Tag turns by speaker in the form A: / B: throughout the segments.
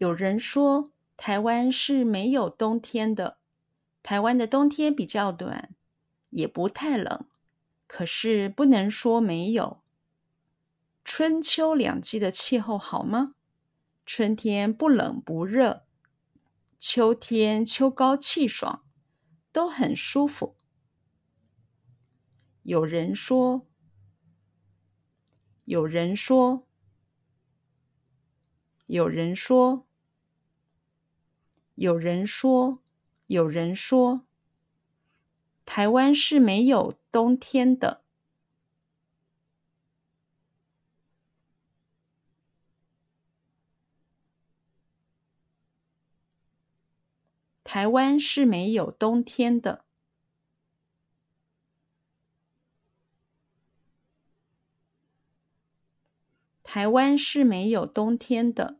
A: 有人说，台湾是没有冬天的。台湾的冬天比较短，也不太冷，可是不能说没有。春秋两季的气候好吗？春天不冷不热，秋天秋高气爽，都很舒服。有人说，有人说，有人说，有人说，有人说，台湾是没有冬天的。台湾是没有冬天的。台湾是没有冬天的。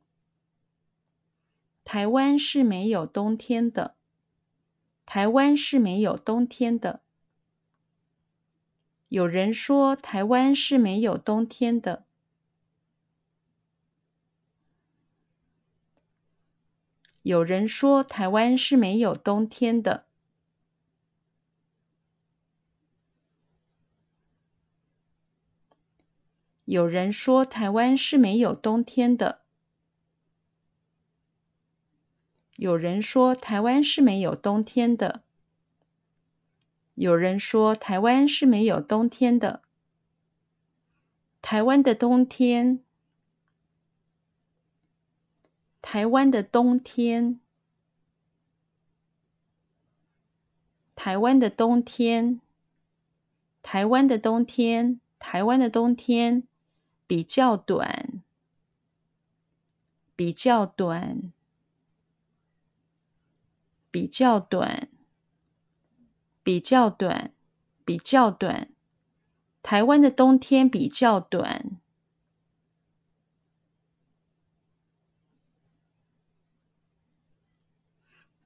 A: 台湾是没有冬天的。台湾是没有冬天的。有人说台湾是没有冬天的。有人说台湾是没有冬天的。有人说台湾是没有冬天的。有人说台湾是没有冬天的。有人说台湾是没有冬天的。台湾的冬天。台湾的冬天，台湾的冬天，台湾的冬天，台湾的冬天比较短，比较短，比较短，比较短，比较短，台湾的冬天比较短。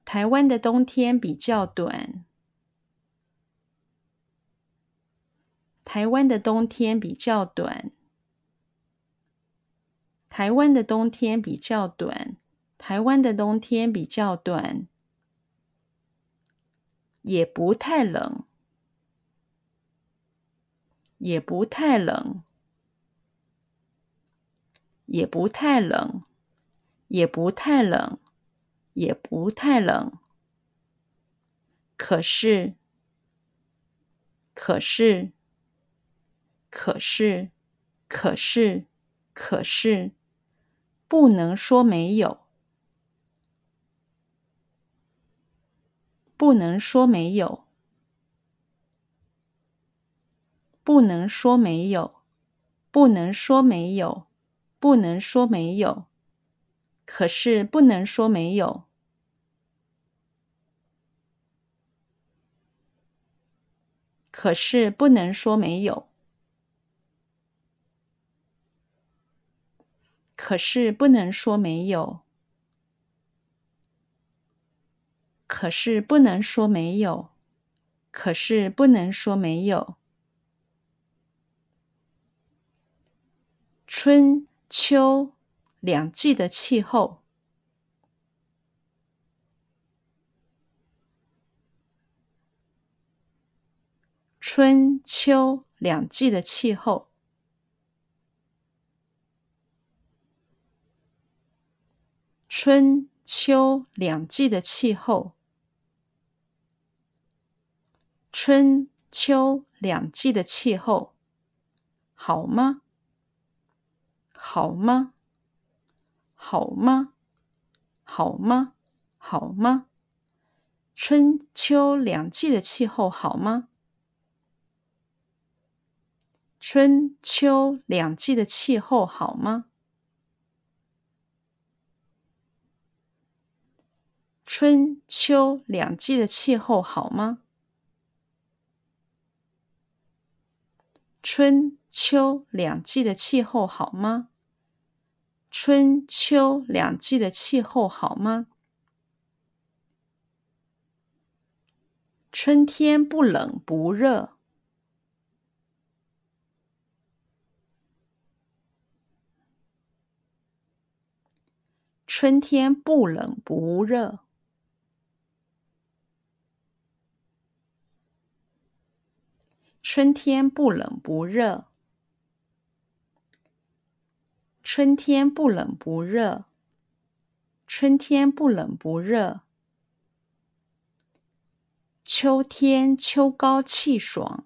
A: 台湾的冬天比较短。台湾的冬天比较短。台湾的冬天比较短。台湾的冬天比较短。也不太冷。也不太冷。也不太冷。也不太冷。也不太冷，可是，可是，可是，可是，可是，不能说没有，不能说没有，不能说没有，不能说没有，不能说没有。可是不能说没有，可是不能说没有，可是不能说没有，可是不能说没有，可是不能说没有。春秋。两季的气候，春秋两季的气候，春秋两季的气候，春秋两季的气候，好吗？好吗？好吗？好吗？好吗？春秋两季的气候好吗？春秋两季的气候好吗？春秋两季的气候好吗？春秋两季的气候好吗？春秋两季的气候好吗？春天不冷不热。春天不冷不热。春天不冷不热。春天不冷不热。春天不冷不热。秋天秋高气爽。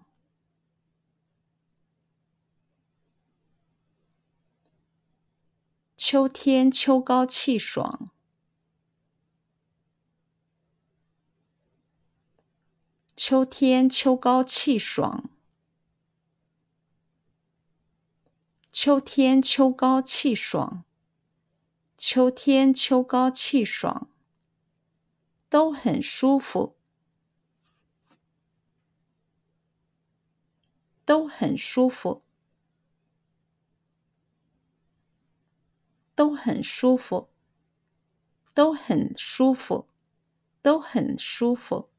A: 秋天秋高气爽。秋天秋高气爽。秋天秋高气爽。秋天秋高气爽。都很舒服。都很舒服。都很舒服，都很舒服，都很舒服。